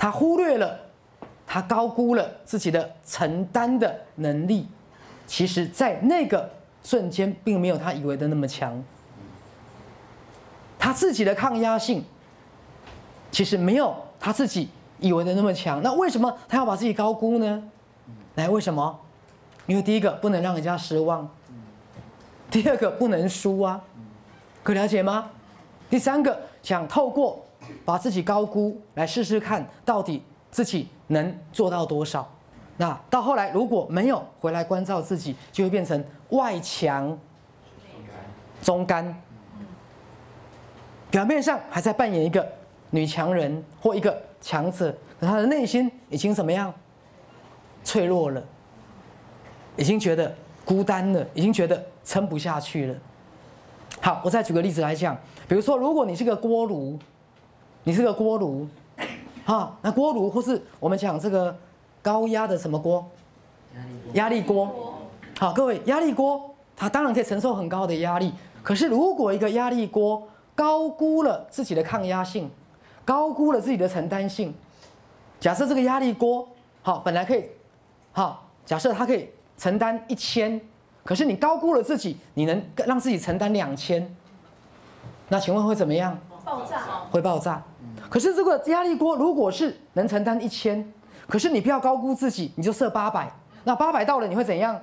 他忽略了，他高估了自己的承担的能力。其实，在那个瞬间，并没有他以为的那么强。他自己的抗压性，其实没有他自己以为的那么强。那为什么他要把自己高估呢？来，为什么？因为第一个不能让人家失望，第二个不能输啊，可了解吗？第三个想透过把自己高估来试试看，到底自己能做到多少。那到后来如果没有回来关照自己，就会变成外强中干。表面上还在扮演一个女强人或一个强者，可她的内心已经怎么样？脆弱了，已经觉得孤单了，已经觉得撑不下去了。好，我再举个例子来讲，比如说，如果你是个锅炉，你是个锅炉，哈，那锅炉或是我们讲这个高压的什么锅？压力锅。好，各位，压力锅它当然可以承受很高的压力，可是如果一个压力锅高估了自己的抗压性，高估了自己的承担性。假设这个压力锅好，本来可以好，假设它可以承担一千，可是你高估了自己，你能让自己承担两千，那请问会怎么样？爆炸。会爆炸。可是这个压力锅如果是能承担一千，可是你不要高估自己，你就设八百，那八百到了你会怎样？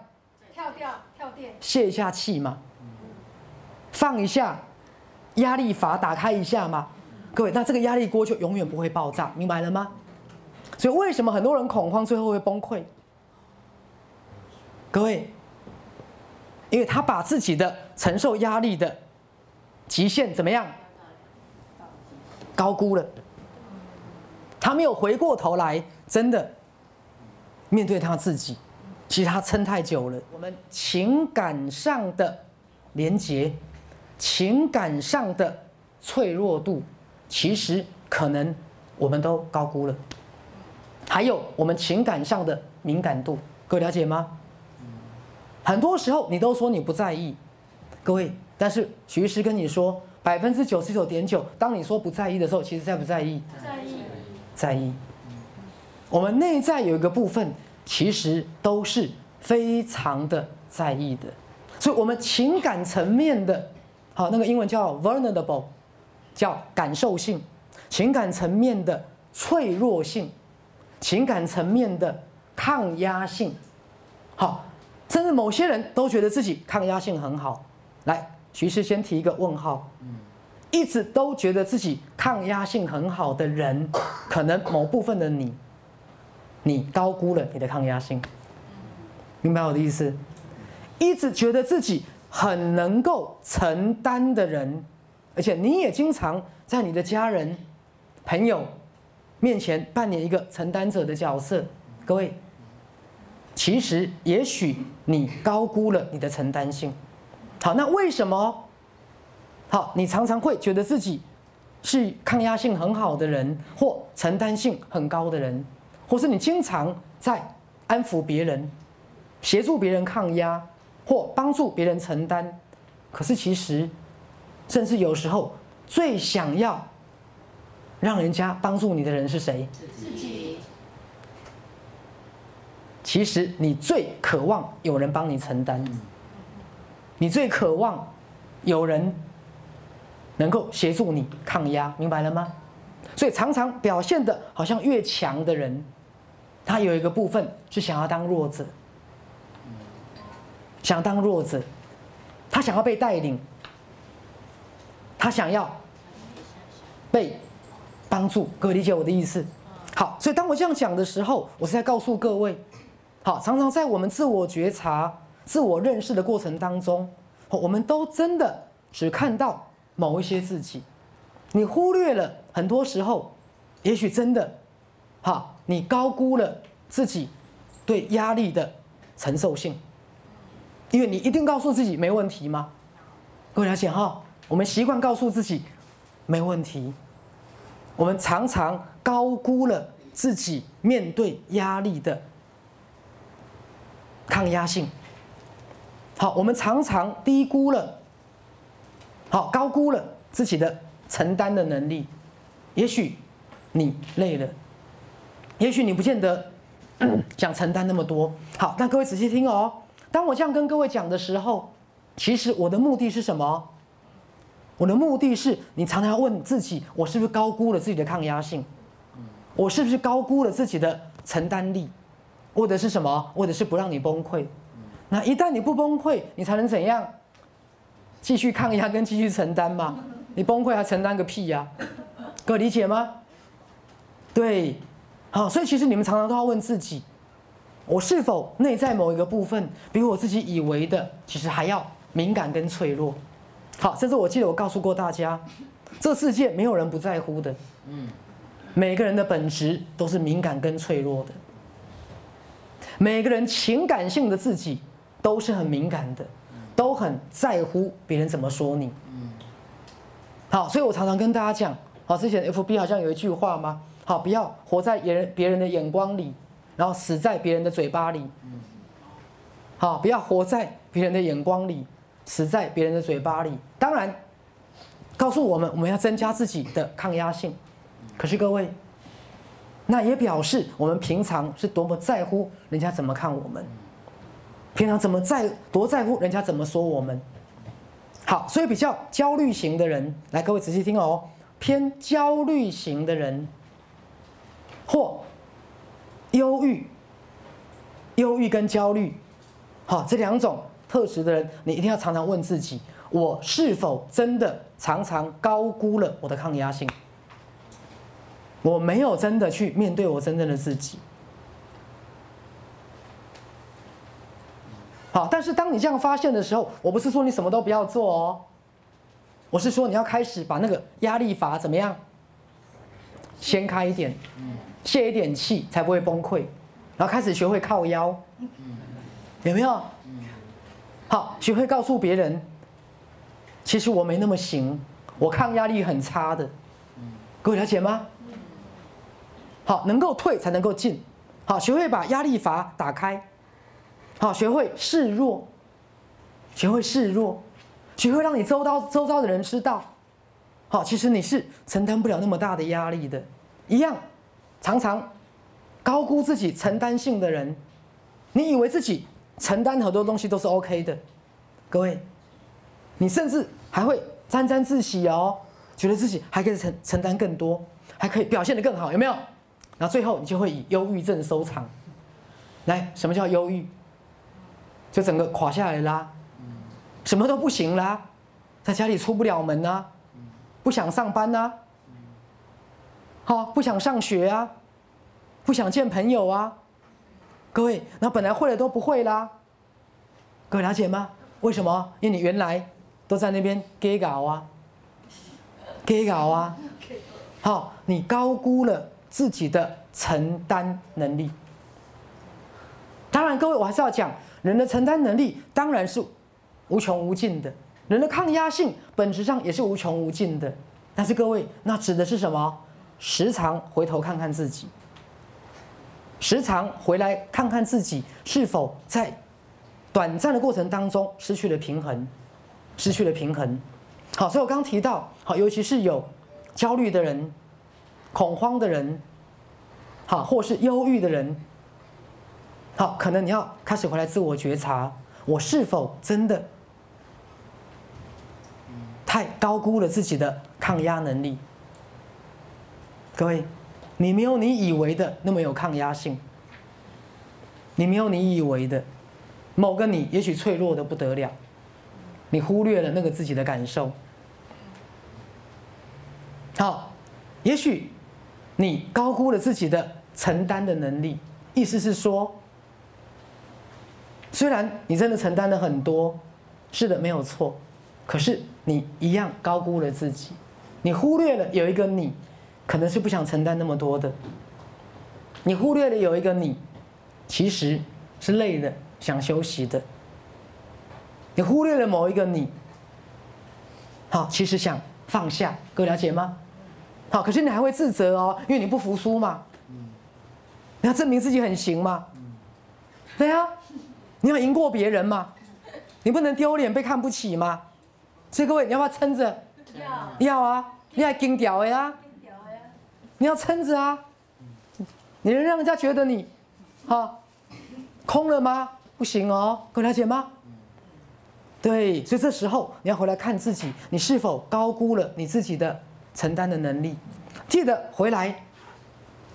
跳掉，跳电。泄一下气嘛，放一下。压力阀打开一下吗？各位，那这个压力锅就永远不会爆炸，明白了吗？所以为什么很多人恐慌，最后会崩溃？各位，因为他把自己的承受压力的极限怎么样高估了，他没有回过头来，真的面对他自己，其实他撑太久了。我们情感上的连结。情感上的脆弱度，其实可能我们都高估了。还有我们情感上的敏感度，各位了解吗？很多时候你都说你不在意，各位，但是徐师跟你说，百分之九十九点九，当你说不在意的时候，其实在不在意？在意。在意。我们内在有一个部分，其实都是非常的在意的，所以我们情感层面的。好，那个英文叫 vulnerable，叫感受性、情感层面的脆弱性、情感层面的抗压性。好，甚至某些人都觉得自己抗压性很好。来，徐师先提一个问号。一直都觉得自己抗压性很好的人，可能某部分的你，你高估了你的抗压性。明白我的意思？一直觉得自己。很能够承担的人，而且你也经常在你的家人、朋友面前扮演一个承担者的角色。各位，其实也许你高估了你的承担性。好，那为什么？好，你常常会觉得自己是抗压性很好的人，或承担性很高的人，或是你经常在安抚别人、协助别人抗压。或帮助别人承担，可是其实，甚至有时候最想要让人家帮助你的人是谁？自己。其实你最渴望有人帮你承担，你最渴望有人能够协助你抗压，明白了吗？所以常常表现的好像越强的人，他有一个部分是想要当弱者。想当弱者，他想要被带领，他想要被帮助。各位理解我的意思？好，所以当我这样讲的时候，我是在告诉各位：好，常常在我们自我觉察、自我认识的过程当中，我们都真的只看到某一些自己，你忽略了很多时候，也许真的，哈，你高估了自己对压力的承受性。因为你一定告诉自己没问题吗？各位了解哈，我们习惯告诉自己没问题，我们常常高估了自己面对压力的抗压性。好，我们常常低估了，好高估了自己的承担的能力。也许你累了，也许你不见得想承担那么多。好，那各位仔细听哦。当我这样跟各位讲的时候，其实我的目的是什么？我的目的是你常常要问自己：我是不是高估了自己的抗压性？我是不是高估了自己的承担力？或者是什么？或者是不让你崩溃？那一旦你不崩溃，你才能怎样？继续抗压跟继续承担嘛？你崩溃还承担个屁呀？各位理解吗？对，好，所以其实你们常常都要问自己：我是否内在某一个部分比我自己以为的，其实还要敏感跟脆弱？好，甚至我记得我告诉过大家，这世界没有人不在乎的，嗯，每个人的本质都是敏感跟脆弱的，每个人情感性的自己都是很敏感的，都很在乎别人怎么说你，好，所以我常常跟大家讲，好，之前 FB 好像有一句话吗？好，不要活在别人别人的眼光里，然后死在别人的嘴巴里，好，不要活在别人的眼光里。死在别人的嘴巴里，当然告诉我们我们要增加自己的抗压性。可是各位，那也表示我们平常是多么在乎人家怎么看我们，平常怎么在多在乎人家怎么说我们。好，所以比较焦虑型的人，来各位仔细听哦，偏焦虑型的人或忧郁、忧郁跟焦虑，好这两种。特质的人，你一定要常常问自己：我是否真的常常高估了我的抗压性？我没有真的去面对我真正的自己。好，但是当你这样发现的时候，我不是说你什么都不要做哦，我是说你要开始把那个压力阀怎么样，掀开一点，泄一点气，才不会崩溃，然后开始学会靠腰，有没有？好，学会告诉别人，其实我没那么行，我抗压力很差的，各位了解吗？好，能够退才能够进，好，学会把压力阀打开，好，学会示弱，学会示弱，学会让你周遭周遭的人知道，好，其实你是承担不了那么大的压力的，一样，常常高估自己承担性的人，你以为自己。承担很多东西都是 OK 的，各位，你甚至还会沾沾自喜哦，觉得自己还可以承承担更多，还可以表现得更好，有没有？然后最后你就会以忧郁症收场。来，什么叫忧郁？就整个垮下来啦，什么都不行啦，在家里出不了门啊，不想上班啊，好，不想上学啊，不想见朋友啊。各位，那本来会的都不会啦。各位了解吗？为什么？因为你原来都在那边给搞啊，给搞啊。好，你高估了自己的承担能力。当然，各位，我还是要讲，人的承担能力当然是无穷无尽的，人的抗压性本质上也是无穷无尽的。但是，各位，那指的是什么？时常回头看看自己。时常回来看看自己是否在短暂的过程当中失去了平衡，失去了平衡。好，所以我刚提到，好，尤其是有焦虑的人、恐慌的人，好，或是忧郁的人，好，可能你要开始回来自我觉察，我是否真的太高估了自己的抗压能力？各位。你没有你以为的那么有抗压性，你没有你以为的某个你，也许脆弱的不得了，你忽略了那个自己的感受。好，也许你高估了自己的承担的能力，意思是说，虽然你真的承担了很多，是的，没有错，可是你一样高估了自己，你忽略了有一个你。可能是不想承担那么多的，你忽略了有一个你，其实是累的，想休息的。你忽略了某一个你，好，其实想放下，各位了解吗？好，可是你还会自责哦，因为你不服输嘛。你要证明自己很行嘛。对啊，你要赢过别人吗，你不能丢脸被看不起吗。所以各位，你要不要撑着？要。要啊，你要金掉的呀。你要撑着啊！你能让人家觉得你，哈，空了吗？不行哦，各位了解吗？对，所以这时候你要回来看自己，你是否高估了你自己的承担的能力？记得回来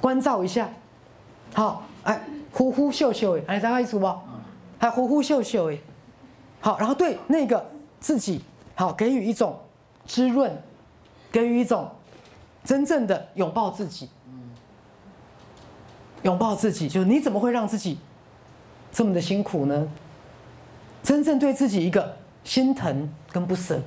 关照一下，好，哎，呼呼秀秀哎，哎，大家意思不？还呼呼秀秀哎，好，然后对那个自己，好，给予一种滋润，给予一种真正的拥抱自己，拥抱自己，就你怎么会让自己这么的辛苦呢？真正对自己一个心疼跟不舍。